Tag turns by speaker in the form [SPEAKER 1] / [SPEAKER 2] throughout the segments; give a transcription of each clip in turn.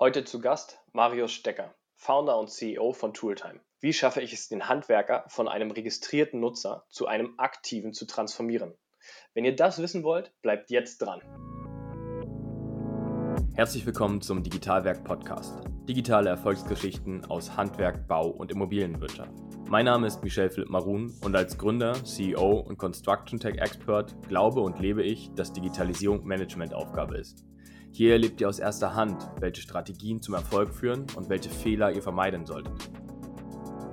[SPEAKER 1] Heute zu Gast Marius Stecker, Founder und CEO von Tooltime. Wie schaffe ich es, den Handwerker von einem registrierten Nutzer zu einem aktiven zu transformieren? Wenn ihr das wissen wollt, bleibt jetzt dran. Herzlich willkommen zum Digitalwerk Podcast. Digitale Erfolgsgeschichten aus Handwerk, Bau und Immobilienwirtschaft. Mein Name ist Michel Philipp Marun und als Gründer, CEO und Construction Tech Expert glaube und lebe ich, dass Digitalisierung Managementaufgabe ist. Hier erlebt ihr aus erster Hand, welche Strategien zum Erfolg führen und welche Fehler ihr vermeiden solltet.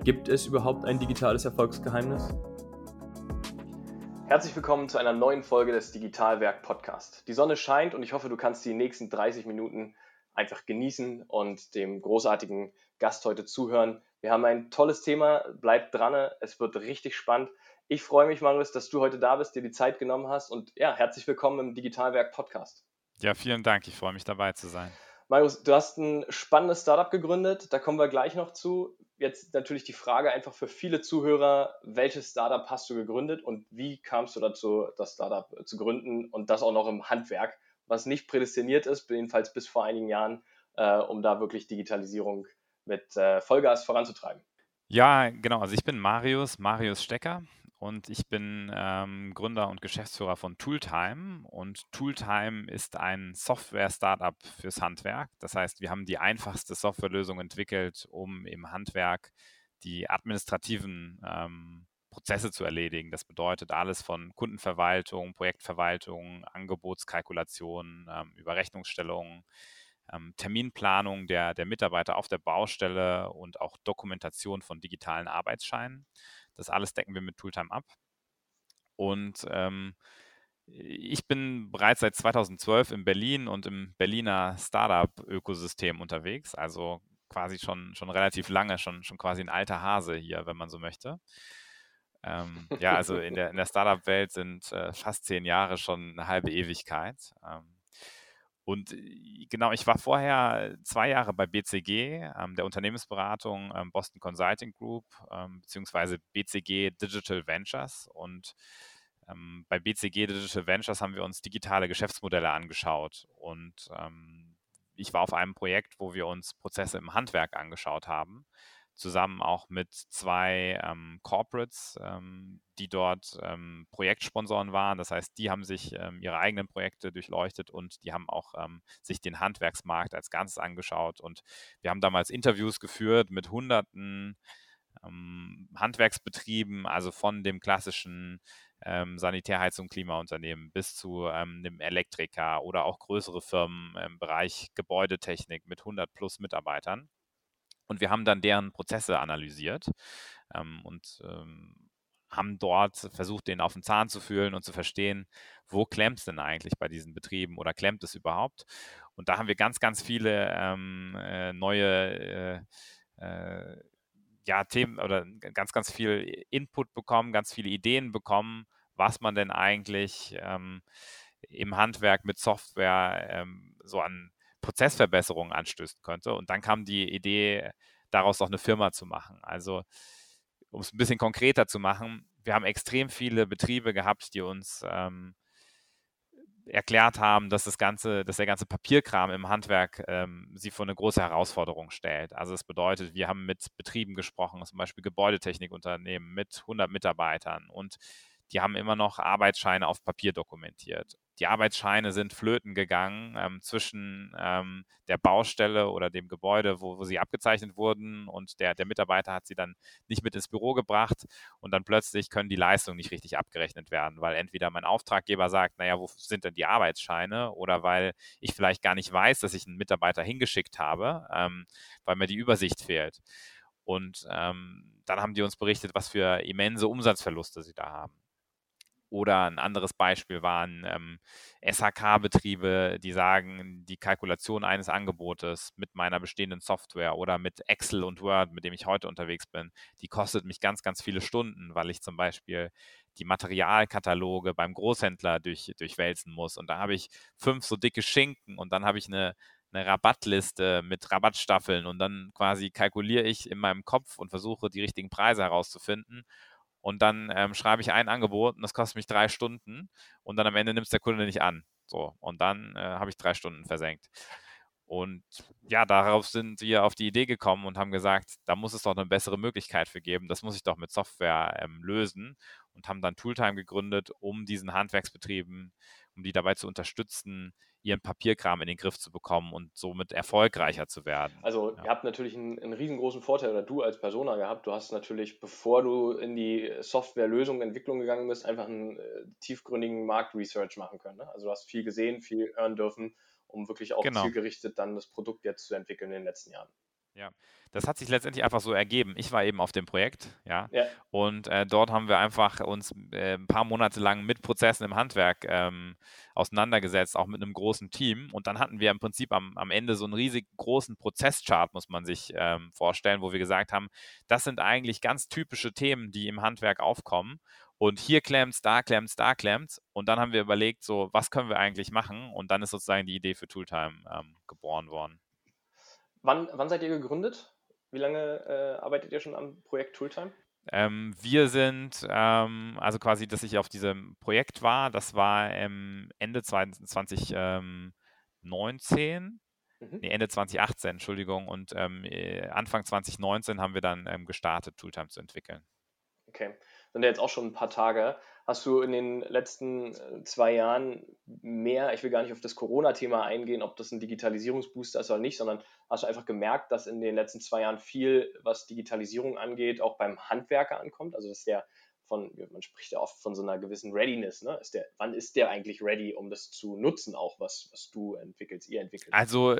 [SPEAKER 1] Gibt es überhaupt ein digitales Erfolgsgeheimnis? Herzlich willkommen zu einer neuen Folge des Digitalwerk Podcast. Die Sonne scheint und ich hoffe, du kannst die nächsten 30 Minuten einfach genießen und dem großartigen Gast heute zuhören. Wir haben ein tolles Thema, bleibt dran, es wird richtig spannend. Ich freue mich, Marius, dass du heute da bist, dir die Zeit genommen hast und ja, herzlich willkommen im Digitalwerk Podcast.
[SPEAKER 2] Ja, vielen Dank, ich freue mich dabei zu sein.
[SPEAKER 1] Marius, du hast ein spannendes Startup gegründet, da kommen wir gleich noch zu jetzt natürlich die Frage einfach für viele Zuhörer, welches Startup hast du gegründet und wie kamst du dazu, das Startup zu gründen und das auch noch im Handwerk, was nicht prädestiniert ist, jedenfalls bis vor einigen Jahren, äh, um da wirklich Digitalisierung mit äh, Vollgas voranzutreiben?
[SPEAKER 2] Ja, genau. Also ich bin Marius, Marius Stecker und ich bin ähm, Gründer und Geschäftsführer von Tooltime. Und Tooltime ist ein Software-Startup fürs Handwerk. Das heißt, wir haben die einfachste Softwarelösung entwickelt, um im Handwerk die administrativen ähm, Prozesse zu erledigen. Das bedeutet alles von Kundenverwaltung, Projektverwaltung, Angebotskalkulation, ähm, Überrechnungsstellung, ähm, Terminplanung der, der Mitarbeiter auf der Baustelle und auch Dokumentation von digitalen Arbeitsscheinen. Das alles decken wir mit Tooltime ab. Und ähm, ich bin bereits seit 2012 in Berlin und im Berliner Startup-Ökosystem unterwegs, also quasi schon, schon relativ lange, schon, schon quasi ein alter Hase hier, wenn man so möchte. Ähm, ja, also in der, in der Startup-Welt sind äh, fast zehn Jahre schon eine halbe Ewigkeit. Ähm, und äh, genau, ich war vorher zwei Jahre bei BCG, ähm, der Unternehmensberatung ähm, Boston Consulting Group, ähm, beziehungsweise BCG Digital Ventures. Und ähm, bei BCG Digital Ventures haben wir uns digitale Geschäftsmodelle angeschaut. Und ähm, ich war auf einem Projekt, wo wir uns Prozesse im Handwerk angeschaut haben zusammen auch mit zwei ähm, Corporates, ähm, die dort ähm, Projektsponsoren waren. Das heißt, die haben sich ähm, ihre eigenen Projekte durchleuchtet und die haben auch ähm, sich den Handwerksmarkt als Ganzes angeschaut. Und wir haben damals Interviews geführt mit hunderten ähm, Handwerksbetrieben, also von dem klassischen ähm, Sanitärheizung, Klimaunternehmen bis zu ähm, einem Elektriker oder auch größere Firmen im Bereich Gebäudetechnik mit 100 plus Mitarbeitern. Und wir haben dann deren Prozesse analysiert ähm, und ähm, haben dort versucht, den auf den Zahn zu fühlen und zu verstehen, wo klemmt es denn eigentlich bei diesen Betrieben oder klemmt es überhaupt? Und da haben wir ganz, ganz viele ähm, äh, neue äh, äh, ja, Themen oder ganz, ganz viel Input bekommen, ganz viele Ideen bekommen, was man denn eigentlich ähm, im Handwerk mit Software ähm, so an Prozessverbesserungen anstößen könnte. Und dann kam die Idee, daraus auch eine Firma zu machen. Also, um es ein bisschen konkreter zu machen, wir haben extrem viele Betriebe gehabt, die uns ähm, erklärt haben, dass das ganze, dass der ganze Papierkram im Handwerk ähm, sie vor eine große Herausforderung stellt. Also das bedeutet, wir haben mit Betrieben gesprochen, zum Beispiel Gebäudetechnikunternehmen mit 100 Mitarbeitern und die haben immer noch Arbeitsscheine auf Papier dokumentiert die Arbeitsscheine sind flöten gegangen ähm, zwischen ähm, der Baustelle oder dem Gebäude, wo, wo, sie abgezeichnet wurden und der, der Mitarbeiter hat sie dann nicht mit ins Büro gebracht und dann plötzlich können die Leistungen nicht richtig abgerechnet werden, weil entweder mein Auftraggeber sagt, naja, wo sind denn die Arbeitsscheine oder weil ich vielleicht gar nicht weiß, dass ich einen Mitarbeiter hingeschickt habe, ähm, weil mir die Übersicht fehlt. Und ähm, dann haben die uns berichtet, was für immense Umsatzverluste sie da haben. Oder ein anderes Beispiel waren ähm, SHK-Betriebe, die sagen, die Kalkulation eines Angebotes mit meiner bestehenden Software oder mit Excel und Word, mit dem ich heute unterwegs bin, die kostet mich ganz, ganz viele Stunden, weil ich zum Beispiel die Materialkataloge beim Großhändler durch, durchwälzen muss. Und da habe ich fünf so dicke Schinken und dann habe ich eine, eine Rabattliste mit Rabattstaffeln und dann quasi kalkuliere ich in meinem Kopf und versuche die richtigen Preise herauszufinden und dann ähm, schreibe ich ein Angebot und das kostet mich drei Stunden und dann am Ende nimmt es der Kunde nicht an. So, und dann äh, habe ich drei Stunden versenkt. Und ja, darauf sind wir auf die Idee gekommen und haben gesagt, da muss es doch eine bessere Möglichkeit für geben. Das muss ich doch mit Software ähm, lösen und haben dann Tooltime gegründet, um diesen Handwerksbetrieben, um die dabei zu unterstützen, ihren Papierkram in den Griff zu bekommen und somit erfolgreicher zu werden.
[SPEAKER 1] Also ja. ihr habt natürlich einen, einen, riesengroßen Vorteil, oder du als Persona gehabt. Du hast natürlich, bevor du in die Softwarelösung, Entwicklung gegangen bist, einfach einen äh, tiefgründigen Marktresearch machen können. Ne? Also du hast viel gesehen, viel hören dürfen, um wirklich auch genau. zielgerichtet dann das Produkt jetzt zu entwickeln in den letzten Jahren.
[SPEAKER 2] Ja, das hat sich letztendlich einfach so ergeben. Ich war eben auf dem Projekt, ja, ja. und äh, dort haben wir einfach uns äh, ein paar Monate lang mit Prozessen im Handwerk ähm, auseinandergesetzt, auch mit einem großen Team. Und dann hatten wir im Prinzip am, am Ende so einen riesig großen Prozesschart, muss man sich ähm, vorstellen, wo wir gesagt haben, das sind eigentlich ganz typische Themen, die im Handwerk aufkommen. Und hier klemmt's, da klemmt's, da klemmt's. Und dann haben wir überlegt, so, was können wir eigentlich machen? Und dann ist sozusagen die Idee für Tooltime ähm, geboren worden.
[SPEAKER 1] Wann, wann seid ihr gegründet? Wie lange äh, arbeitet ihr schon am Projekt Tooltime?
[SPEAKER 2] Ähm, wir sind, ähm, also quasi, dass ich auf diesem Projekt war, das war ähm, Ende 2019, mhm. nee, Ende 2018, Entschuldigung, und ähm, äh, Anfang 2019 haben wir dann ähm, gestartet, Tooltime zu entwickeln.
[SPEAKER 1] Okay, sind ja jetzt auch schon ein paar Tage. Hast du in den letzten äh, zwei Jahren mehr, ich will gar nicht auf das Corona-Thema eingehen, ob das ein Digitalisierungsbooster ist oder nicht, sondern hast du einfach gemerkt, dass in den letzten zwei Jahren viel, was Digitalisierung angeht, auch beim Handwerker ankommt? Also, dass der von, man spricht ja oft von so einer gewissen Readiness, ne? Ist der, wann ist der eigentlich ready, um das zu nutzen, auch was, was du entwickelst, ihr entwickelt?
[SPEAKER 2] Also,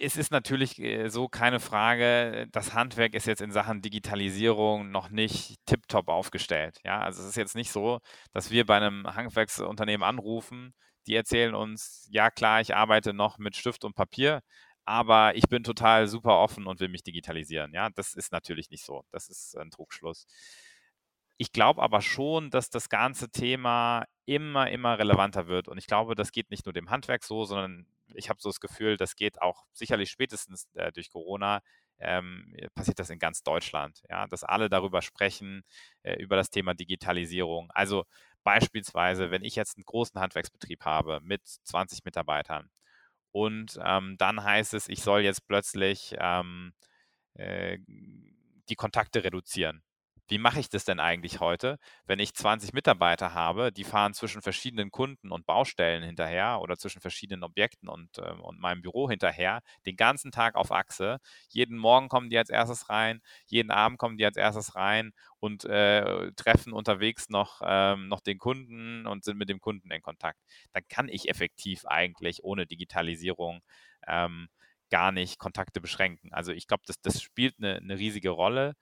[SPEAKER 2] es ist natürlich äh, so keine Frage, das Handwerk ist jetzt in Sachen Digitalisierung noch nicht tiptop aufgestellt. Ja, also es ist jetzt nicht so, dass wir bei einem Handwerksunternehmen anrufen, die erzählen uns, ja klar, ich arbeite noch mit Stift und Papier, aber ich bin total super offen und will mich digitalisieren. Ja, das ist natürlich nicht so. Das ist ein Trugschluss. Ich glaube aber schon, dass das ganze Thema immer, immer relevanter wird. Und ich glaube, das geht nicht nur dem Handwerk so, sondern ich habe so das Gefühl, das geht auch sicherlich spätestens äh, durch Corona, ähm, passiert das in ganz Deutschland, ja, dass alle darüber sprechen, äh, über das Thema Digitalisierung. Also beispielsweise, wenn ich jetzt einen großen Handwerksbetrieb habe mit 20 Mitarbeitern und ähm, dann heißt es, ich soll jetzt plötzlich ähm, äh, die Kontakte reduzieren wie mache ich das denn eigentlich heute, wenn ich 20 Mitarbeiter habe, die fahren zwischen verschiedenen Kunden und Baustellen hinterher oder zwischen verschiedenen Objekten und, äh, und meinem Büro hinterher, den ganzen Tag auf Achse. Jeden Morgen kommen die als erstes rein, jeden Abend kommen die als erstes rein und äh, treffen unterwegs noch, ähm, noch den Kunden und sind mit dem Kunden in Kontakt. Dann kann ich effektiv eigentlich ohne Digitalisierung ähm, gar nicht Kontakte beschränken. Also ich glaube, das, das spielt eine, eine riesige Rolle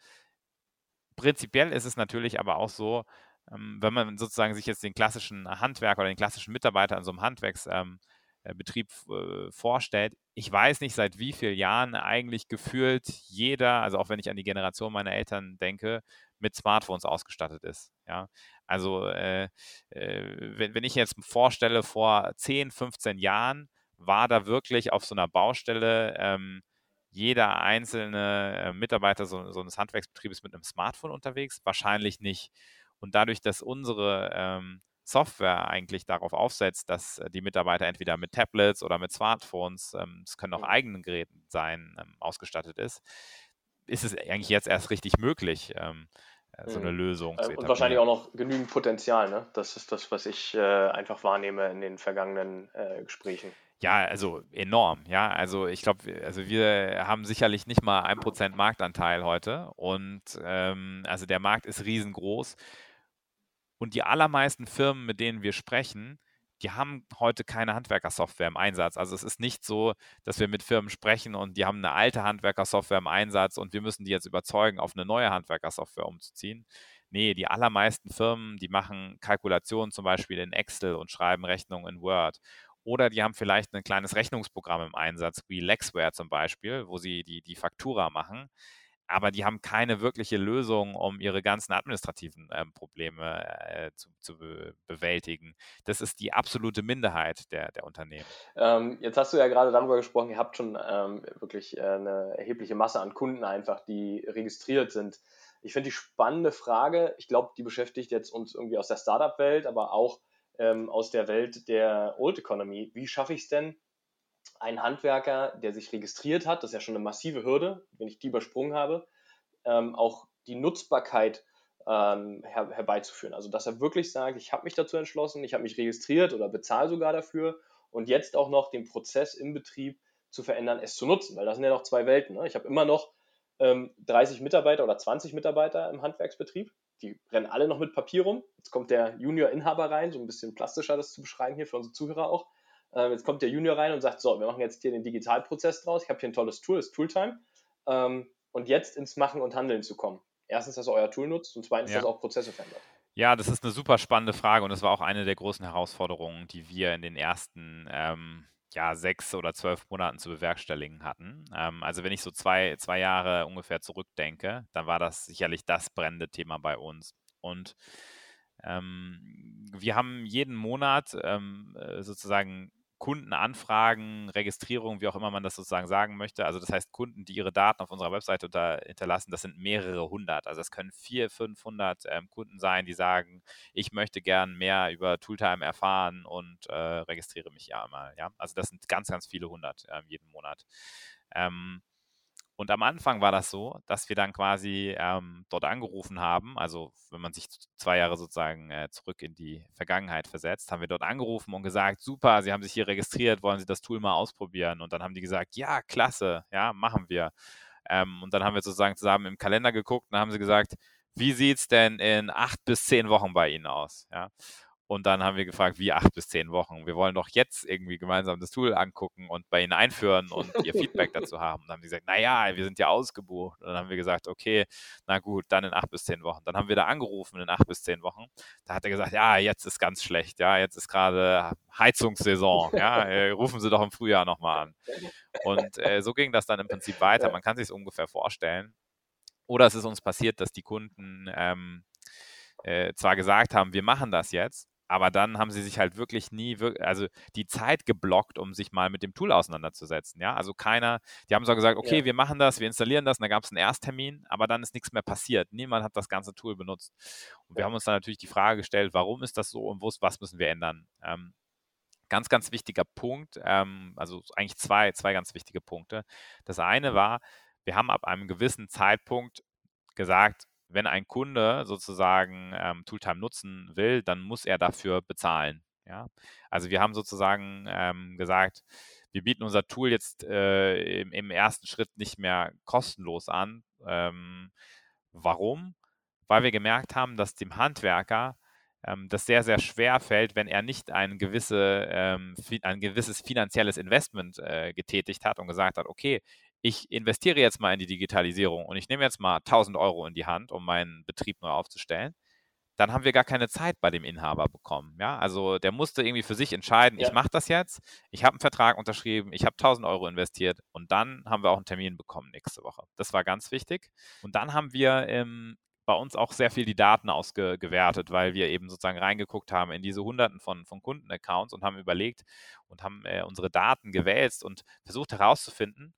[SPEAKER 2] prinzipiell ist es natürlich aber auch so, ähm, wenn man sozusagen sich jetzt den klassischen Handwerker oder den klassischen Mitarbeiter in so einem Handwerksbetrieb ähm, äh, vorstellt, ich weiß nicht, seit wie vielen Jahren eigentlich gefühlt jeder, also auch wenn ich an die Generation meiner Eltern denke, mit Smartphones ausgestattet ist. Ja, also äh, äh, wenn, wenn ich jetzt vorstelle, vor 10, 15 Jahren war da wirklich auf so einer Baustelle ähm, jeder einzelne äh, Mitarbeiter so, so, eines Handwerksbetriebes mit einem Smartphone unterwegs? Wahrscheinlich nicht. Und dadurch, dass unsere ähm, Software eigentlich darauf aufsetzt, dass äh, die Mitarbeiter entweder mit Tablets oder mit Smartphones, ähm, es können auch eigenen Geräten sein, ähm, ausgestattet ist, ist es eigentlich jetzt erst richtig möglich, ähm, äh, so eine mhm. Lösung
[SPEAKER 1] zu etablieren. Und wahrscheinlich auch noch genügend Potenzial, ne? Das ist das, was ich äh, einfach wahrnehme in den vergangenen äh, Gesprächen.
[SPEAKER 2] Ja, also enorm, ja. Also ich glaube, also wir haben sicherlich nicht mal ein Prozent Marktanteil heute und ähm, also der Markt ist riesengroß und die allermeisten Firmen, mit denen wir sprechen, die haben heute keine Handwerkersoftware im Einsatz. Also es ist nicht so, dass wir mit Firmen sprechen und die haben eine alte Handwerkersoftware im Einsatz und wir müssen die jetzt überzeugen, auf eine neue Handwerkersoftware umzuziehen. Nee, die allermeisten Firmen, die machen Kalkulationen zum Beispiel in Excel und schreiben Rechnungen in Word oder die haben vielleicht ein kleines Rechnungsprogramm im Einsatz, wie Lexware zum Beispiel, wo sie die, die Faktura machen. Aber die haben keine wirkliche Lösung, um ihre ganzen administrativen ähm, Probleme äh, zu, zu be bewältigen. Das ist die absolute Minderheit der, der Unternehmen.
[SPEAKER 1] Ähm, jetzt hast du ja gerade darüber gesprochen, ihr habt schon ähm, wirklich äh, eine erhebliche Masse an Kunden einfach, die registriert sind. Ich finde die spannende Frage, ich glaube, die beschäftigt jetzt uns irgendwie aus der Startup-Welt, aber auch ähm, aus der Welt der Old Economy. Wie schaffe ich es denn, ein Handwerker, der sich registriert hat, das ist ja schon eine massive Hürde, wenn ich die übersprungen habe, ähm, auch die Nutzbarkeit ähm, her herbeizuführen. Also dass er wirklich sagt, ich habe mich dazu entschlossen, ich habe mich registriert oder bezahle sogar dafür und jetzt auch noch den Prozess im Betrieb zu verändern, es zu nutzen, weil das sind ja noch zwei Welten. Ne? Ich habe immer noch ähm, 30 Mitarbeiter oder 20 Mitarbeiter im Handwerksbetrieb, die rennen alle noch mit Papier rum. Jetzt kommt der Junior-Inhaber rein, so ein bisschen plastischer das zu beschreiben hier für unsere Zuhörer auch. Ähm, jetzt kommt der Junior rein und sagt, so, wir machen jetzt hier den Digitalprozess draus, ich habe hier ein tolles Tool, das Tooltime. Ähm, und jetzt ins Machen und Handeln zu kommen. Erstens, dass ihr euer Tool nutzt und zweitens, ja. dass ihr auch Prozesse verändert.
[SPEAKER 2] Ja, das ist eine super spannende Frage und das war auch eine der großen Herausforderungen, die wir in den ersten ähm, ja, sechs oder zwölf Monaten zu bewerkstelligen hatten. Ähm, also wenn ich so zwei, zwei Jahre ungefähr zurückdenke, dann war das sicherlich das brennende Thema bei uns. Und ähm, wir haben jeden Monat ähm, äh, sozusagen Kundenanfragen, Registrierung, wie auch immer man das sozusagen sagen möchte. Also das heißt Kunden, die ihre Daten auf unserer Webseite unter, hinterlassen, das sind mehrere hundert. Also es können vier, 500 ähm, Kunden sein, die sagen, ich möchte gern mehr über Tooltime erfahren und äh, registriere mich ja mal. Ja? Also das sind ganz, ganz viele hundert äh, jeden Monat. Ähm, und am Anfang war das so, dass wir dann quasi ähm, dort angerufen haben, also wenn man sich zwei Jahre sozusagen äh, zurück in die Vergangenheit versetzt, haben wir dort angerufen und gesagt, super, Sie haben sich hier registriert, wollen Sie das Tool mal ausprobieren? Und dann haben die gesagt, ja, klasse, ja, machen wir. Ähm, und dann haben wir sozusagen zusammen im Kalender geguckt und haben sie gesagt, wie sieht es denn in acht bis zehn Wochen bei Ihnen aus? Ja. Und dann haben wir gefragt, wie acht bis zehn Wochen. Wir wollen doch jetzt irgendwie gemeinsam das Tool angucken und bei ihnen einführen und ihr Feedback dazu haben. Und dann haben die gesagt, naja, wir sind ja ausgebucht. Und dann haben wir gesagt, okay, na gut, dann in acht bis zehn Wochen. Dann haben wir da angerufen in acht bis zehn Wochen. Da hat er gesagt, ja, jetzt ist ganz schlecht, ja, jetzt ist gerade Heizungssaison, ja, äh, rufen Sie doch im Frühjahr nochmal an. Und äh, so ging das dann im Prinzip weiter. Man kann sich es ungefähr vorstellen. Oder es ist uns passiert, dass die Kunden ähm, äh, zwar gesagt haben, wir machen das jetzt, aber dann haben sie sich halt wirklich nie, also die Zeit geblockt, um sich mal mit dem Tool auseinanderzusetzen. Ja, also keiner, die haben so gesagt, okay, ja. wir machen das, wir installieren das, und da gab es einen Ersttermin, aber dann ist nichts mehr passiert. Niemand hat das ganze Tool benutzt. Und wir haben uns dann natürlich die Frage gestellt, warum ist das so und was müssen wir ändern? Ähm, ganz, ganz wichtiger Punkt, ähm, also eigentlich zwei, zwei ganz wichtige Punkte. Das eine war, wir haben ab einem gewissen Zeitpunkt gesagt, wenn ein Kunde sozusagen ähm, Tooltime nutzen will, dann muss er dafür bezahlen. Ja? Also wir haben sozusagen ähm, gesagt, wir bieten unser Tool jetzt äh, im, im, ersten Schritt nicht mehr kostenlos an. Ähm, warum? Weil wir gemerkt haben, dass dem Handwerker ähm, das sehr, sehr schwer fällt, wenn er nicht ein, gewisse, ähm, ein gewisses finanzielles Investment äh, getätigt hat und gesagt hat, okay, ich investiere jetzt mal in die Digitalisierung und ich nehme jetzt mal 1000 Euro in die Hand, um meinen Betrieb neu aufzustellen, dann haben wir gar keine Zeit bei dem Inhaber bekommen. Ja, also der musste irgendwie für sich entscheiden, ja. ich mache das jetzt, ich habe einen Vertrag unterschrieben, ich habe 1000 Euro investiert und dann haben wir auch einen Termin bekommen nächste Woche. Das war ganz wichtig. Und dann haben wir ähm, bei uns auch sehr viel die Daten ausgewertet, weil wir eben sozusagen reingeguckt haben in diese Hunderten von, von Kundenaccounts und haben überlegt und haben äh, unsere Daten gewälzt und versucht herauszufinden,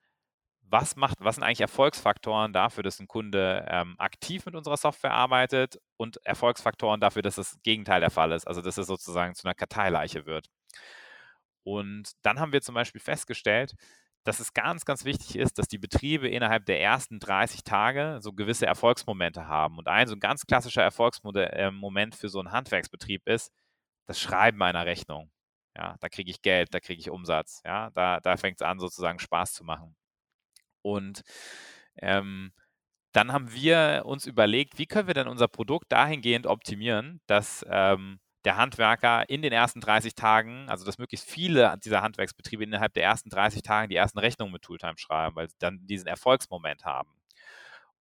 [SPEAKER 2] was macht, was sind eigentlich Erfolgsfaktoren dafür, dass ein Kunde ähm, aktiv mit unserer Software arbeitet und Erfolgsfaktoren dafür, dass das Gegenteil der Fall ist, also dass es sozusagen zu einer Karteileiche wird. Und dann haben wir zum Beispiel festgestellt, dass es ganz, ganz wichtig ist, dass die Betriebe innerhalb der ersten 30 Tage so gewisse Erfolgsmomente haben. Und ein so ein ganz klassischer Erfolgsmoment äh, für so einen Handwerksbetrieb ist das Schreiben einer Rechnung. Ja, da kriege ich Geld, da kriege ich Umsatz. Ja, da, da fängt es an, sozusagen Spaß zu machen. Und ähm, dann haben wir uns überlegt, wie können wir denn unser Produkt dahingehend optimieren, dass ähm, der Handwerker in den ersten 30 Tagen, also dass möglichst viele dieser Handwerksbetriebe innerhalb der ersten 30 Tagen die ersten Rechnungen mit Tooltime schreiben, weil sie dann diesen Erfolgsmoment haben.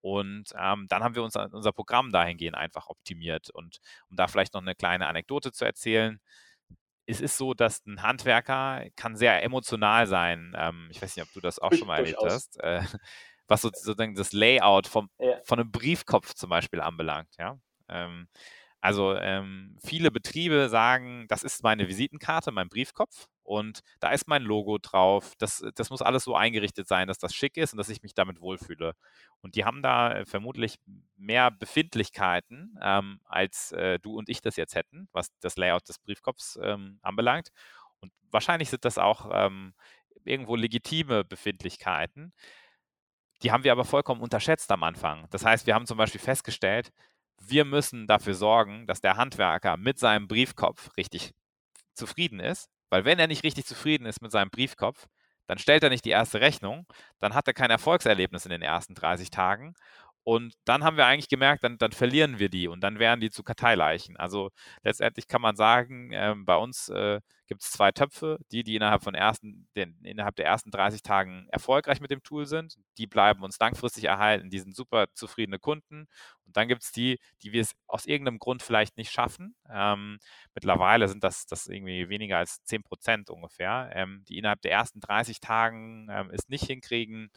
[SPEAKER 2] Und ähm, dann haben wir uns unser Programm dahingehend einfach optimiert. Und um da vielleicht noch eine kleine Anekdote zu erzählen, es ist so, dass ein Handwerker kann sehr emotional sein. Ähm, ich weiß nicht, ob du das auch schon mal erlebt hast. Äh, was sozusagen das Layout vom, ja. von einem Briefkopf zum Beispiel anbelangt. Ja? Ähm, also ähm, viele Betriebe sagen, das ist meine Visitenkarte, mein Briefkopf und da ist mein Logo drauf. Das, das muss alles so eingerichtet sein, dass das schick ist und dass ich mich damit wohlfühle. Und die haben da äh, vermutlich mehr Befindlichkeiten, ähm, als äh, du und ich das jetzt hätten, was das Layout des Briefkopfs ähm, anbelangt. Und wahrscheinlich sind das auch ähm, irgendwo legitime Befindlichkeiten. Die haben wir aber vollkommen unterschätzt am Anfang. Das heißt, wir haben zum Beispiel festgestellt, wir müssen dafür sorgen, dass der Handwerker mit seinem Briefkopf richtig zufrieden ist. Weil wenn er nicht richtig zufrieden ist mit seinem Briefkopf, dann stellt er nicht die erste Rechnung, dann hat er kein Erfolgserlebnis in den ersten 30 Tagen und dann haben wir eigentlich gemerkt, dann, dann verlieren wir die und dann wären die zu Karteileichen. Also letztendlich kann man sagen, äh, bei uns äh, gibt es zwei Töpfe, die, die innerhalb, von ersten, den, innerhalb der ersten 30 Tagen erfolgreich mit dem Tool sind. Die bleiben uns langfristig erhalten, die sind super zufriedene Kunden. Und dann gibt es die, die wir es aus irgendeinem Grund vielleicht nicht schaffen. Ähm, mittlerweile sind das, das irgendwie weniger als 10 Prozent ungefähr, ähm, die innerhalb der ersten 30 Tagen ähm, es nicht hinkriegen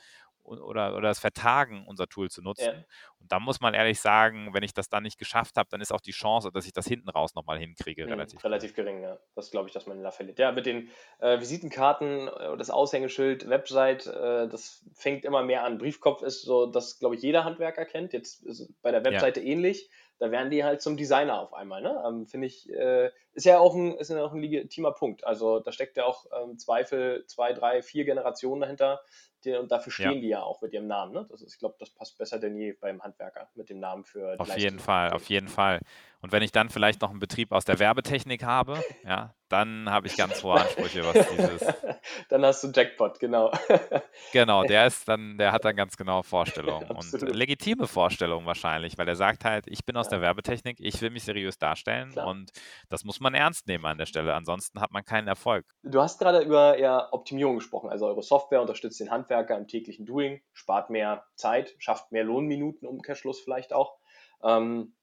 [SPEAKER 2] oder, oder das Vertagen, unser Tool zu nutzen. Ja. Und da muss man ehrlich sagen, wenn ich das dann nicht geschafft habe, dann ist auch die Chance, dass ich das hinten raus nochmal hinkriege,
[SPEAKER 1] mhm, relativ, relativ gering. Ja. Das glaube ich, dass man da verliert. Ja, mit den äh, Visitenkarten, äh, das Aushängeschild, Website, äh, das fängt immer mehr an. Briefkopf ist so, das glaube ich jeder Handwerker kennt. Jetzt ist bei der Webseite ja. ähnlich. Da werden die halt zum Designer auf einmal. Ne? Ähm, Finde ich, äh, ist ja auch ein, ist ja auch ein legitimer Punkt. Also da steckt ja auch ähm, Zweifel, zwei, drei, vier Generationen dahinter, die, und dafür stehen ja. die ja auch mit ihrem Namen. Ne? Das ist, ich glaube, das passt besser denn je beim Handwerker mit dem Namen für.
[SPEAKER 2] Auf jeden Fall, auf jeden Fall. Und wenn ich dann vielleicht noch einen Betrieb aus der Werbetechnik habe, ja, dann habe ich ganz hohe Ansprüche, was dieses.
[SPEAKER 1] dann hast du Jackpot, genau.
[SPEAKER 2] genau, der ist dann, der hat dann ganz genau Vorstellungen und legitime Vorstellungen wahrscheinlich, weil er sagt halt, ich bin aus der Werbetechnik, ich will mich seriös darstellen Klar. und das muss man ernst nehmen an der Stelle. Ansonsten hat man keinen Erfolg.
[SPEAKER 1] Du hast gerade über ja, Optimierung gesprochen, also eure Software unterstützt den Handwerker im täglichen Doing, spart mehr Zeit, schafft mehr Lohnminuten, Umkehrschluss vielleicht auch. Ähm,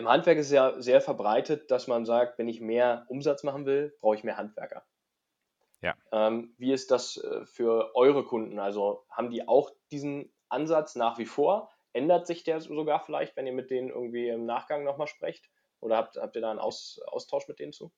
[SPEAKER 1] im Handwerk ist es ja sehr verbreitet, dass man sagt, wenn ich mehr Umsatz machen will, brauche ich mehr Handwerker. Ja. Ähm, wie ist das äh, für eure Kunden? Also haben die auch diesen Ansatz nach wie vor? Ändert sich der sogar vielleicht, wenn ihr mit denen irgendwie im Nachgang nochmal sprecht? Oder habt, habt ihr da einen Aus, Austausch mit denen zu?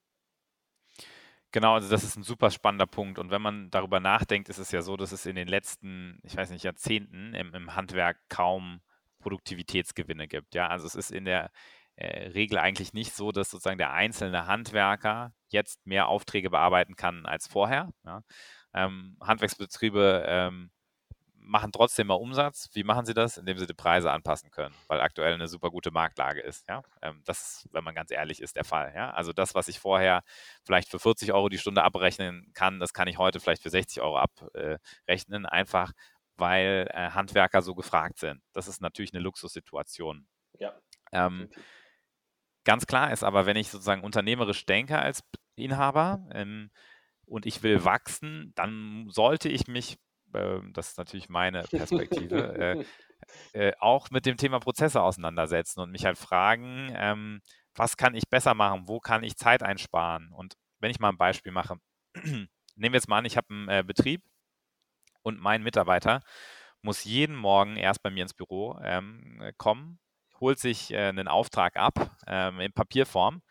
[SPEAKER 2] Genau, also das ist ein super spannender Punkt. Und wenn man darüber nachdenkt, ist es ja so, dass es in den letzten, ich weiß nicht, Jahrzehnten im, im Handwerk kaum Produktivitätsgewinne gibt. Ja, also es ist in der äh, Regel eigentlich nicht so, dass sozusagen der einzelne Handwerker jetzt mehr Aufträge bearbeiten kann als vorher. Ja. Ähm, Handwerksbetriebe ähm, machen trotzdem mal Umsatz. Wie machen sie das? Indem sie die Preise anpassen können, weil aktuell eine super gute Marktlage ist. Ja? Ähm, das ist, wenn man ganz ehrlich ist, der Fall. Ja? Also das, was ich vorher vielleicht für 40 Euro die Stunde abrechnen kann, das kann ich heute vielleicht für 60 Euro abrechnen, einfach weil äh, Handwerker so gefragt sind. Das ist natürlich eine Luxussituation. Ja. Ähm, Ganz klar ist aber, wenn ich sozusagen unternehmerisch denke als Inhaber ähm, und ich will wachsen, dann sollte ich mich, äh, das ist natürlich meine Perspektive, äh, äh, auch mit dem Thema Prozesse auseinandersetzen und mich halt fragen, ähm, was kann ich besser machen, wo kann ich Zeit einsparen? Und wenn ich mal ein Beispiel mache, nehmen wir jetzt mal an, ich habe einen äh, Betrieb und mein Mitarbeiter muss jeden Morgen erst bei mir ins Büro ähm, kommen holt sich äh, einen Auftrag ab ähm, in Papierform,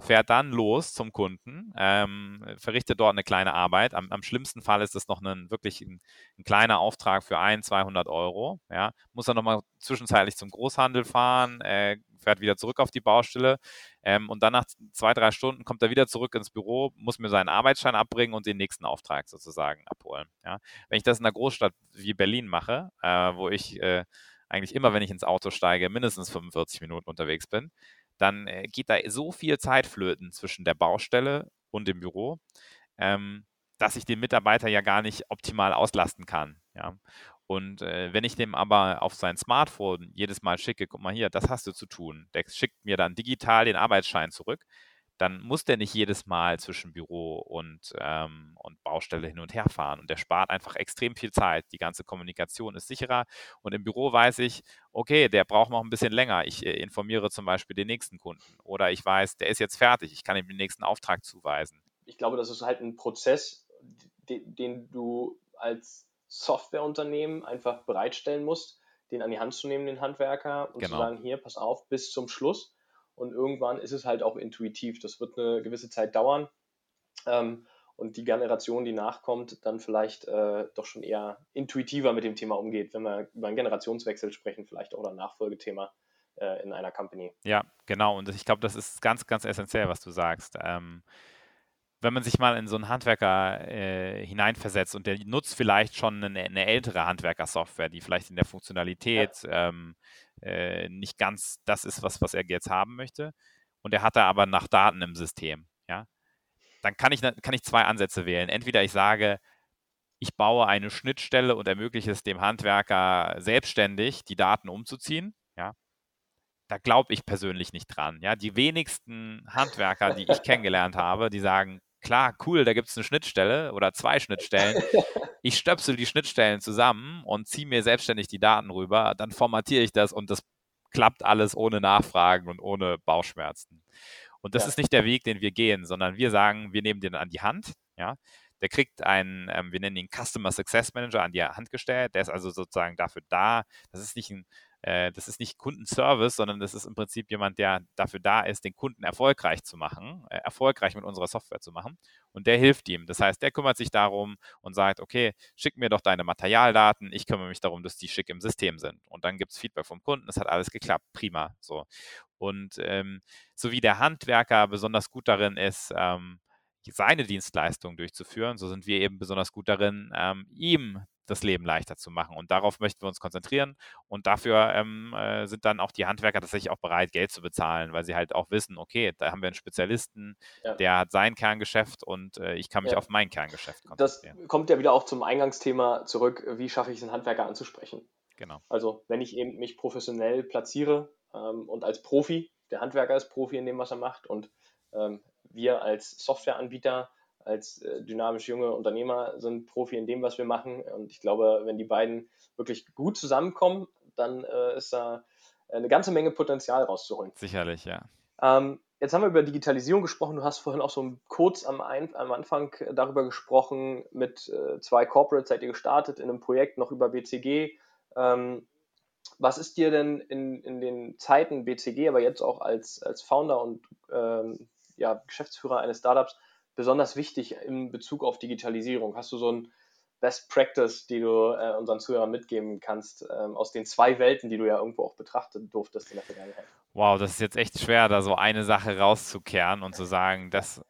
[SPEAKER 2] fährt dann los zum Kunden, ähm, verrichtet dort eine kleine Arbeit. Am, am schlimmsten Fall ist es noch ein, wirklich ein, ein, kleiner Auftrag für 1, 200 Euro. Ja. Muss dann nochmal zwischenzeitlich zum Großhandel fahren, äh, fährt wieder zurück auf die Baustelle ähm, und dann nach zwei, drei Stunden kommt er wieder zurück ins Büro, muss mir seinen Arbeitsschein abbringen und den nächsten Auftrag sozusagen abholen. Ja. Wenn ich das in einer Großstadt wie Berlin mache, äh, wo ich äh, eigentlich immer, wenn ich ins Auto steige, mindestens 45 Minuten unterwegs bin, dann äh, geht da so viel Zeit flöten zwischen der Baustelle und dem Büro, ähm, dass ich den Mitarbeiter ja gar nicht optimal auslasten kann. Ja. Und äh, wenn ich dem aber auf sein Smartphone jedes Mal schicke, guck mal hier, das hast du zu tun, der schickt mir dann digital den Arbeitsschein zurück, dann muss der nicht jedes Mal zwischen Büro und, ähm, und Baustelle hin und her fahren. Und der spart einfach extrem viel Zeit. Die ganze Kommunikation ist sicherer. Und im Büro weiß ich, okay, der braucht noch ein bisschen länger. Ich äh, informiere zum Beispiel den nächsten Kunden. Oder ich weiß, der ist jetzt fertig. Ich kann ihm den nächsten Auftrag zuweisen.
[SPEAKER 1] Ich glaube, das ist halt ein Prozess, den, den du als Softwareunternehmen einfach bereitstellen musst, den an die Hand zu nehmen, den Handwerker, und genau. zu sagen, hier, pass auf, bis zum Schluss und irgendwann ist es halt auch intuitiv. Das wird eine gewisse Zeit dauern ähm, und die Generation, die nachkommt, dann vielleicht äh, doch schon eher intuitiver mit dem Thema umgeht, wenn wir über einen Generationswechsel sprechen, vielleicht auch ein Nachfolgethema äh, in einer Company.
[SPEAKER 2] Ja, genau. Und ich glaube, das ist ganz, ganz essentiell, was du sagst. Ähm, wenn man sich mal in so einen Handwerker äh, hineinversetzt und der nutzt vielleicht schon eine, eine ältere Handwerkersoftware, die vielleicht in der Funktionalität ähm, äh, nicht ganz das ist, was, was er jetzt haben möchte, und er hat da aber nach Daten im System, ja, dann kann ich, kann ich zwei Ansätze wählen. Entweder ich sage, ich baue eine Schnittstelle und ermögliche es dem Handwerker selbstständig, die Daten umzuziehen, ja, da glaube ich persönlich nicht dran. Ja, die wenigsten Handwerker, die ich kennengelernt habe, die sagen, klar, cool, da gibt es eine Schnittstelle oder zwei Schnittstellen. Ich stöpsel die Schnittstellen zusammen und ziehe mir selbstständig die Daten rüber, dann formatiere ich das und das klappt alles ohne Nachfragen und ohne Bauchschmerzen. Und das ja. ist nicht der Weg, den wir gehen, sondern wir sagen, wir nehmen den an die Hand, ja. Der kriegt einen, ähm, wir nennen ihn Customer Success Manager an die Hand gestellt. Der ist also sozusagen dafür da. Das ist nicht ein äh, das ist nicht Kundenservice, sondern das ist im Prinzip jemand, der dafür da ist, den Kunden erfolgreich zu machen, äh, erfolgreich mit unserer Software zu machen. Und der hilft ihm. Das heißt, der kümmert sich darum und sagt, okay, schick mir doch deine Materialdaten, ich kümmere mich darum, dass die schick im System sind. Und dann gibt es Feedback vom Kunden, es hat alles geklappt, prima. So. Und ähm, so wie der Handwerker besonders gut darin ist, ähm, seine Dienstleistung durchzuführen, so sind wir eben besonders gut darin, ähm, ihm das Leben leichter zu machen. Und darauf möchten wir uns konzentrieren. Und dafür ähm, äh, sind dann auch die Handwerker tatsächlich auch bereit, Geld zu bezahlen, weil sie halt auch wissen, okay, da haben wir einen Spezialisten, ja. der hat sein Kerngeschäft und äh, ich kann mich ja. auf mein Kerngeschäft
[SPEAKER 1] konzentrieren. Das kommt ja wieder auch zum Eingangsthema zurück, wie schaffe ich es, einen Handwerker anzusprechen.
[SPEAKER 2] Genau.
[SPEAKER 1] Also wenn ich eben mich professionell platziere ähm, und als Profi, der Handwerker ist Profi in dem, was er macht und ähm, wir als Softwareanbieter als äh, dynamisch junge Unternehmer sind Profi in dem, was wir machen. Und ich glaube, wenn die beiden wirklich gut zusammenkommen, dann äh, ist da eine ganze Menge Potenzial rauszuholen.
[SPEAKER 2] Sicherlich, ja.
[SPEAKER 1] Ähm, jetzt haben wir über Digitalisierung gesprochen. Du hast vorhin auch so kurz am, Ein am Anfang darüber gesprochen. Mit äh, zwei Corporates seid ihr gestartet in einem Projekt noch über BCG. Ähm, was ist dir denn in, in den Zeiten BCG, aber jetzt auch als, als Founder und ähm, ja, Geschäftsführer eines Startups, besonders wichtig in Bezug auf Digitalisierung? Hast du so ein Best Practice, die du äh, unseren Zuhörern mitgeben kannst, ähm, aus den zwei Welten, die du ja irgendwo auch betrachtet durftest in der Vergangenheit?
[SPEAKER 2] Wow, das ist jetzt echt schwer, da so eine Sache rauszukehren und zu sagen, das.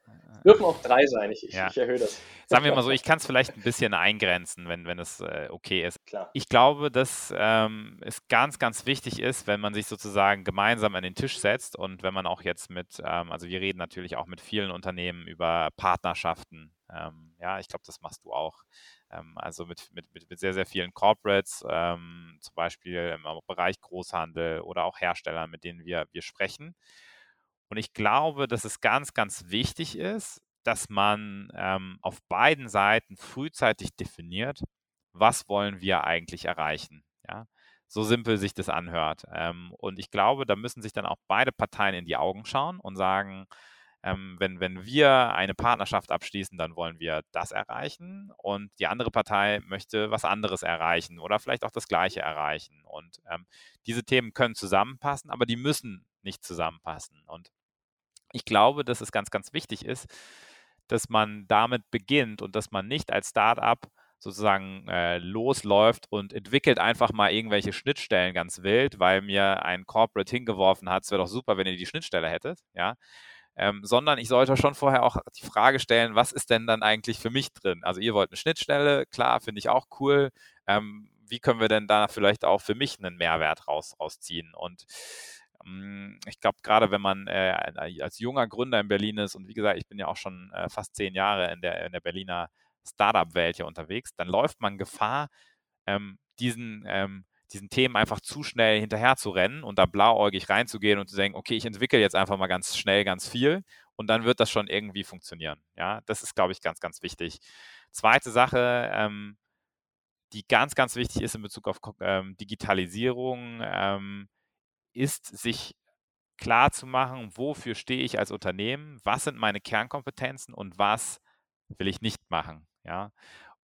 [SPEAKER 1] Dürfen auch drei sein, ich, ja. ich erhöhe das.
[SPEAKER 2] Sagen wir mal so, ich kann es vielleicht ein bisschen eingrenzen, wenn, wenn es äh, okay ist.
[SPEAKER 1] Klar.
[SPEAKER 2] Ich glaube, dass ähm, es ganz, ganz wichtig ist, wenn man sich sozusagen gemeinsam an den Tisch setzt und wenn man auch jetzt mit, ähm, also wir reden natürlich auch mit vielen Unternehmen über Partnerschaften. Ähm, ja, ich glaube, das machst du auch. Ähm, also mit, mit, mit, sehr, sehr vielen Corporates, ähm, zum Beispiel im Bereich Großhandel oder auch Herstellern, mit denen wir, wir sprechen. Und ich glaube, dass es ganz, ganz wichtig ist, dass man ähm, auf beiden Seiten frühzeitig definiert, was wollen wir eigentlich erreichen. Ja? So simpel sich das anhört. Ähm, und ich glaube, da müssen sich dann auch beide Parteien in die Augen schauen und sagen, ähm, wenn, wenn wir eine Partnerschaft abschließen, dann wollen wir das erreichen und die andere Partei möchte was anderes erreichen oder vielleicht auch das Gleiche erreichen. Und ähm, diese Themen können zusammenpassen, aber die müssen nicht zusammenpassen. Und ich glaube, dass es ganz, ganz wichtig ist, dass man damit beginnt und dass man nicht als Startup sozusagen äh, losläuft und entwickelt einfach mal irgendwelche Schnittstellen ganz wild, weil mir ein Corporate hingeworfen hat, es wäre doch super, wenn ihr die Schnittstelle hättet, ja, ähm, sondern ich sollte schon vorher auch die Frage stellen, was ist denn dann eigentlich für mich drin? Also ihr wollt eine Schnittstelle, klar, finde ich auch cool. Ähm, wie können wir denn da vielleicht auch für mich einen Mehrwert raus, rausziehen? Und ich glaube, gerade wenn man äh, als junger Gründer in Berlin ist und wie gesagt, ich bin ja auch schon äh, fast zehn Jahre in der, in der Berliner Startup-Welt hier unterwegs, dann läuft man Gefahr, ähm, diesen ähm, diesen Themen einfach zu schnell hinterher zu rennen und da blauäugig reinzugehen und zu denken, okay, ich entwickle jetzt einfach mal ganz schnell ganz viel und dann wird das schon irgendwie funktionieren. Ja, das ist, glaube ich, ganz, ganz wichtig. Zweite Sache, ähm, die ganz, ganz wichtig ist in Bezug auf ähm, Digitalisierung, ähm, ist sich klar zu machen, wofür stehe ich als Unternehmen, was sind meine Kernkompetenzen und was will ich nicht machen. Ja,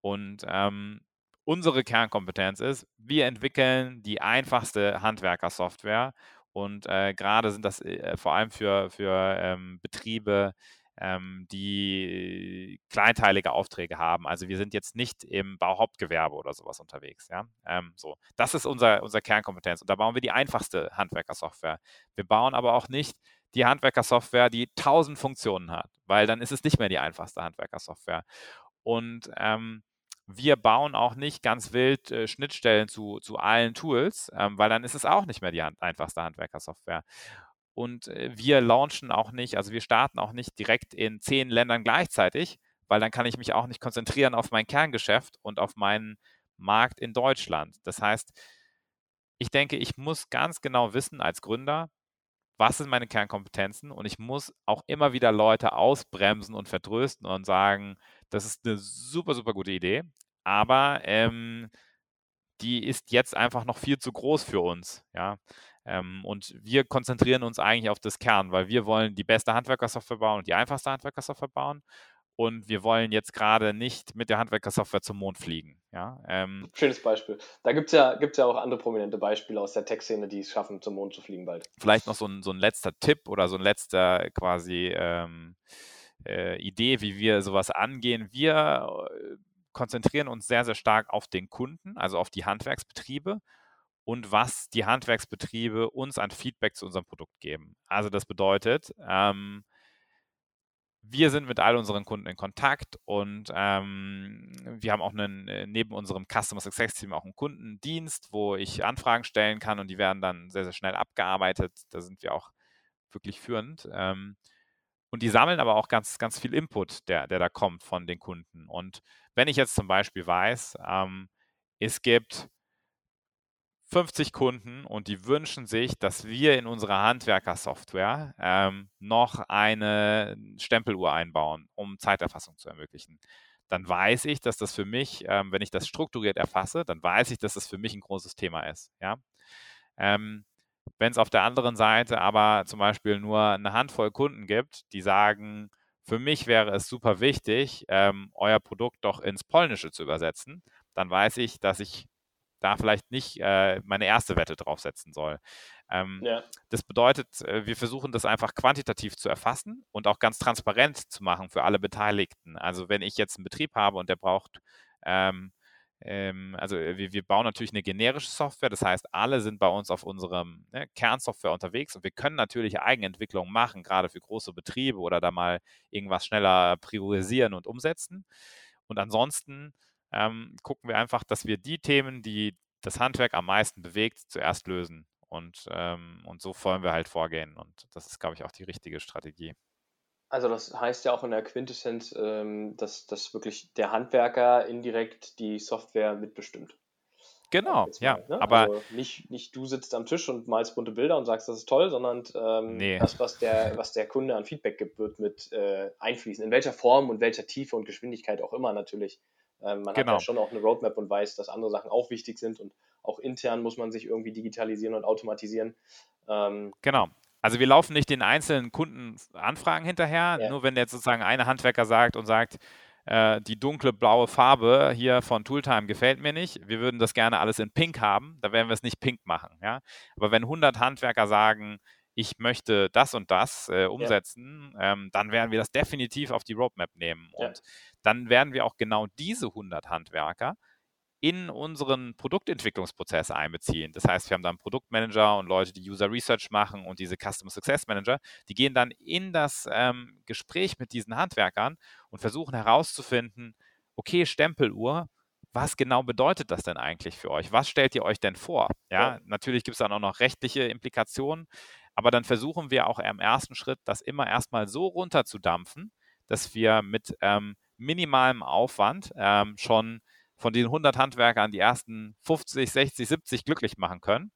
[SPEAKER 2] und ähm, unsere Kernkompetenz ist, wir entwickeln die einfachste Handwerkersoftware und äh, gerade sind das äh, vor allem für, für ähm, Betriebe ähm, die kleinteilige Aufträge haben. Also wir sind jetzt nicht im Bauhauptgewerbe oder sowas unterwegs. Ja? Ähm, so. Das ist unser, unser Kernkompetenz. Und da bauen wir die einfachste Handwerkersoftware. Wir bauen aber auch nicht die Handwerkersoftware, die tausend Funktionen hat, weil dann ist es nicht mehr die einfachste Handwerkersoftware. Und ähm, wir bauen auch nicht ganz wild äh, Schnittstellen zu, zu allen Tools, ähm, weil dann ist es auch nicht mehr die hand einfachste Handwerkersoftware. Und äh, wir launchen auch nicht, also wir starten auch nicht direkt in zehn Ländern gleichzeitig, weil dann kann ich mich auch nicht konzentrieren auf mein Kerngeschäft und auf meinen Markt in Deutschland. Das heißt, ich denke, ich muss ganz genau wissen als Gründer, was sind meine Kernkompetenzen und ich muss auch immer wieder Leute ausbremsen und vertrösten und sagen, das ist eine super, super gute Idee, aber ähm, die ist jetzt einfach noch viel zu groß für uns. Ja? Ähm, und wir konzentrieren uns eigentlich auf das Kern, weil wir wollen die beste Handwerkersoftware bauen und die einfachste Handwerkersoftware bauen. Und wir wollen jetzt gerade nicht mit der Handwerkersoftware zum Mond fliegen. Ja? Ähm,
[SPEAKER 3] Schönes Beispiel. Da gibt es ja, gibt's ja auch andere prominente Beispiele aus der Tech-Szene, die es schaffen, zum Mond zu fliegen bald.
[SPEAKER 2] Vielleicht noch so ein, so ein letzter Tipp oder so ein letzter quasi ähm, äh, Idee, wie wir sowas angehen. Wir äh, konzentrieren uns sehr, sehr stark auf den Kunden, also auf die Handwerksbetriebe und was die Handwerksbetriebe uns an Feedback zu unserem Produkt geben. Also das bedeutet, ähm, wir sind mit all unseren Kunden in Kontakt und ähm, wir haben auch einen, äh, neben unserem Customer Success Team auch einen Kundendienst, wo ich Anfragen stellen kann und die werden dann sehr, sehr schnell abgearbeitet. Da sind wir auch wirklich führend. Ähm, und die sammeln aber auch ganz, ganz viel Input, der, der da kommt von den Kunden. Und wenn ich jetzt zum Beispiel weiß, ähm, es gibt 50 Kunden und die wünschen sich, dass wir in unserer Handwerkersoftware ähm, noch eine Stempeluhr einbauen, um Zeiterfassung zu ermöglichen. Dann weiß ich, dass das für mich, ähm, wenn ich das strukturiert erfasse, dann weiß ich, dass das für mich ein großes Thema ist. Ja? Ähm, wenn es auf der anderen Seite aber zum Beispiel nur eine Handvoll Kunden gibt, die sagen, für mich wäre es super wichtig, ähm, euer Produkt doch ins Polnische zu übersetzen, dann weiß ich, dass ich da vielleicht nicht äh, meine erste Wette draufsetzen soll. Ähm, ja. Das bedeutet, äh, wir versuchen das einfach quantitativ zu erfassen und auch ganz transparent zu machen für alle Beteiligten. Also wenn ich jetzt einen Betrieb habe und der braucht, ähm, ähm, also äh, wir, wir, bauen natürlich eine generische Software, das heißt, alle sind bei uns auf unserem ne, Kernsoftware unterwegs und wir können natürlich Eigenentwicklung machen, gerade für große Betriebe oder da mal irgendwas schneller priorisieren und umsetzen. Und ansonsten ähm, gucken wir einfach, dass wir die Themen, die das Handwerk am meisten bewegt, zuerst lösen. Und, ähm, und so wollen wir halt vorgehen. Und das ist, glaube ich, auch die richtige Strategie.
[SPEAKER 3] Also das heißt ja auch in der Quintessenz, ähm, dass, dass wirklich der Handwerker indirekt die Software mitbestimmt.
[SPEAKER 2] Genau, ja. ne? Aber
[SPEAKER 3] also nicht, nicht du sitzt am Tisch und malst bunte Bilder und sagst, das ist toll, sondern ähm, nee. das, was der, was der Kunde an Feedback gibt, wird mit äh, einfließen. In welcher Form und welcher Tiefe und Geschwindigkeit auch immer natürlich. Ähm, man genau. hat ja schon auch eine Roadmap und weiß, dass andere Sachen auch wichtig sind und auch intern muss man sich irgendwie digitalisieren und automatisieren.
[SPEAKER 2] Ähm, genau. Also wir laufen nicht den einzelnen Kundenanfragen hinterher, ja. nur wenn jetzt sozusagen eine Handwerker sagt und sagt, äh, die dunkle blaue Farbe hier von Tooltime gefällt mir nicht, wir würden das gerne alles in Pink haben, da werden wir es nicht pink machen. Ja? Aber wenn 100 Handwerker sagen, ich möchte das und das äh, umsetzen, ja. ähm, dann werden wir das definitiv auf die Roadmap nehmen. Ja. Und dann werden wir auch genau diese 100 Handwerker in unseren Produktentwicklungsprozess einbeziehen. Das heißt, wir haben dann Produktmanager und Leute, die User Research machen und diese Customer Success Manager, die gehen dann in das ähm, Gespräch mit diesen Handwerkern und versuchen herauszufinden, okay, Stempeluhr, was genau bedeutet das denn eigentlich für euch? Was stellt ihr euch denn vor? Ja, ja. natürlich gibt es dann auch noch rechtliche Implikationen, aber dann versuchen wir auch im ersten Schritt, das immer erstmal so runterzudampfen, dass wir mit ähm, minimalem Aufwand ähm, schon von den 100 Handwerkern die ersten 50, 60, 70 glücklich machen können.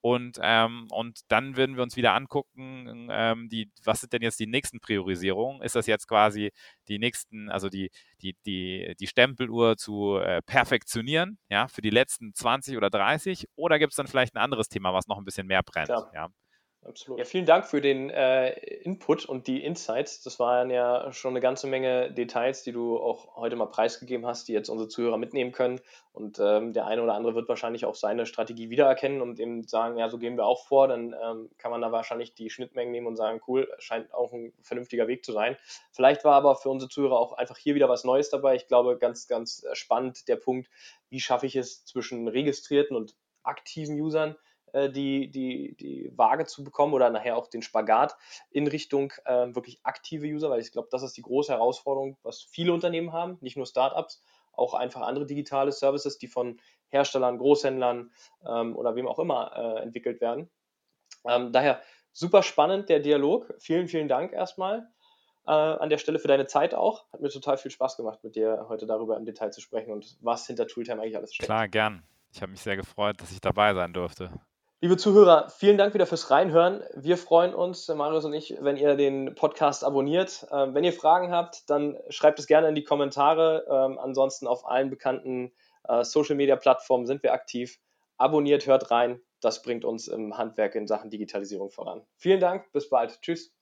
[SPEAKER 2] Und, ähm, und dann würden wir uns wieder angucken, ähm, die, was sind denn jetzt die nächsten Priorisierungen? Ist das jetzt quasi die nächsten, also die, die, die, die Stempeluhr zu äh, perfektionieren, ja, für die letzten 20 oder 30? Oder gibt es dann vielleicht ein anderes Thema, was noch ein bisschen mehr brennt? Ja. ja?
[SPEAKER 1] Absolut. Ja, vielen Dank für den äh, Input und die Insights. Das waren ja schon eine ganze Menge Details, die du auch heute mal preisgegeben hast, die jetzt unsere Zuhörer mitnehmen können. Und ähm, der eine oder andere wird wahrscheinlich auch seine Strategie wiedererkennen und eben sagen, ja, so gehen wir auch vor. Dann ähm, kann man da wahrscheinlich die Schnittmengen nehmen und sagen, cool, scheint auch ein vernünftiger Weg zu sein. Vielleicht war aber für unsere Zuhörer auch einfach hier wieder was Neues dabei. Ich glaube, ganz, ganz spannend der Punkt, wie schaffe ich es zwischen registrierten und aktiven Usern äh, die, die, die Waage zu bekommen oder nachher auch den Spagat in Richtung äh, wirklich aktive User, weil ich glaube, das ist die große Herausforderung, was viele Unternehmen haben, nicht nur Startups, auch einfach andere digitale Services, die von Herstellern, Großhändlern ähm, oder wem auch immer äh, entwickelt werden. Ähm, daher super spannend der Dialog. Vielen, vielen Dank erstmal äh, an der Stelle für deine Zeit auch. Hat mir total viel Spaß gemacht, mit dir heute darüber im Detail zu sprechen und was hinter Tooltime eigentlich alles steckt.
[SPEAKER 2] Klar, gern. Ich habe mich sehr gefreut, dass ich dabei sein durfte.
[SPEAKER 1] Liebe Zuhörer, vielen Dank wieder fürs Reinhören. Wir freuen uns, Marius und ich, wenn ihr den Podcast abonniert. Ähm, wenn ihr Fragen habt, dann schreibt es gerne in die Kommentare. Ähm, ansonsten auf allen bekannten äh, Social-Media-Plattformen sind wir aktiv. Abonniert, hört rein. Das bringt uns im Handwerk in Sachen Digitalisierung voran. Vielen Dank, bis bald. Tschüss.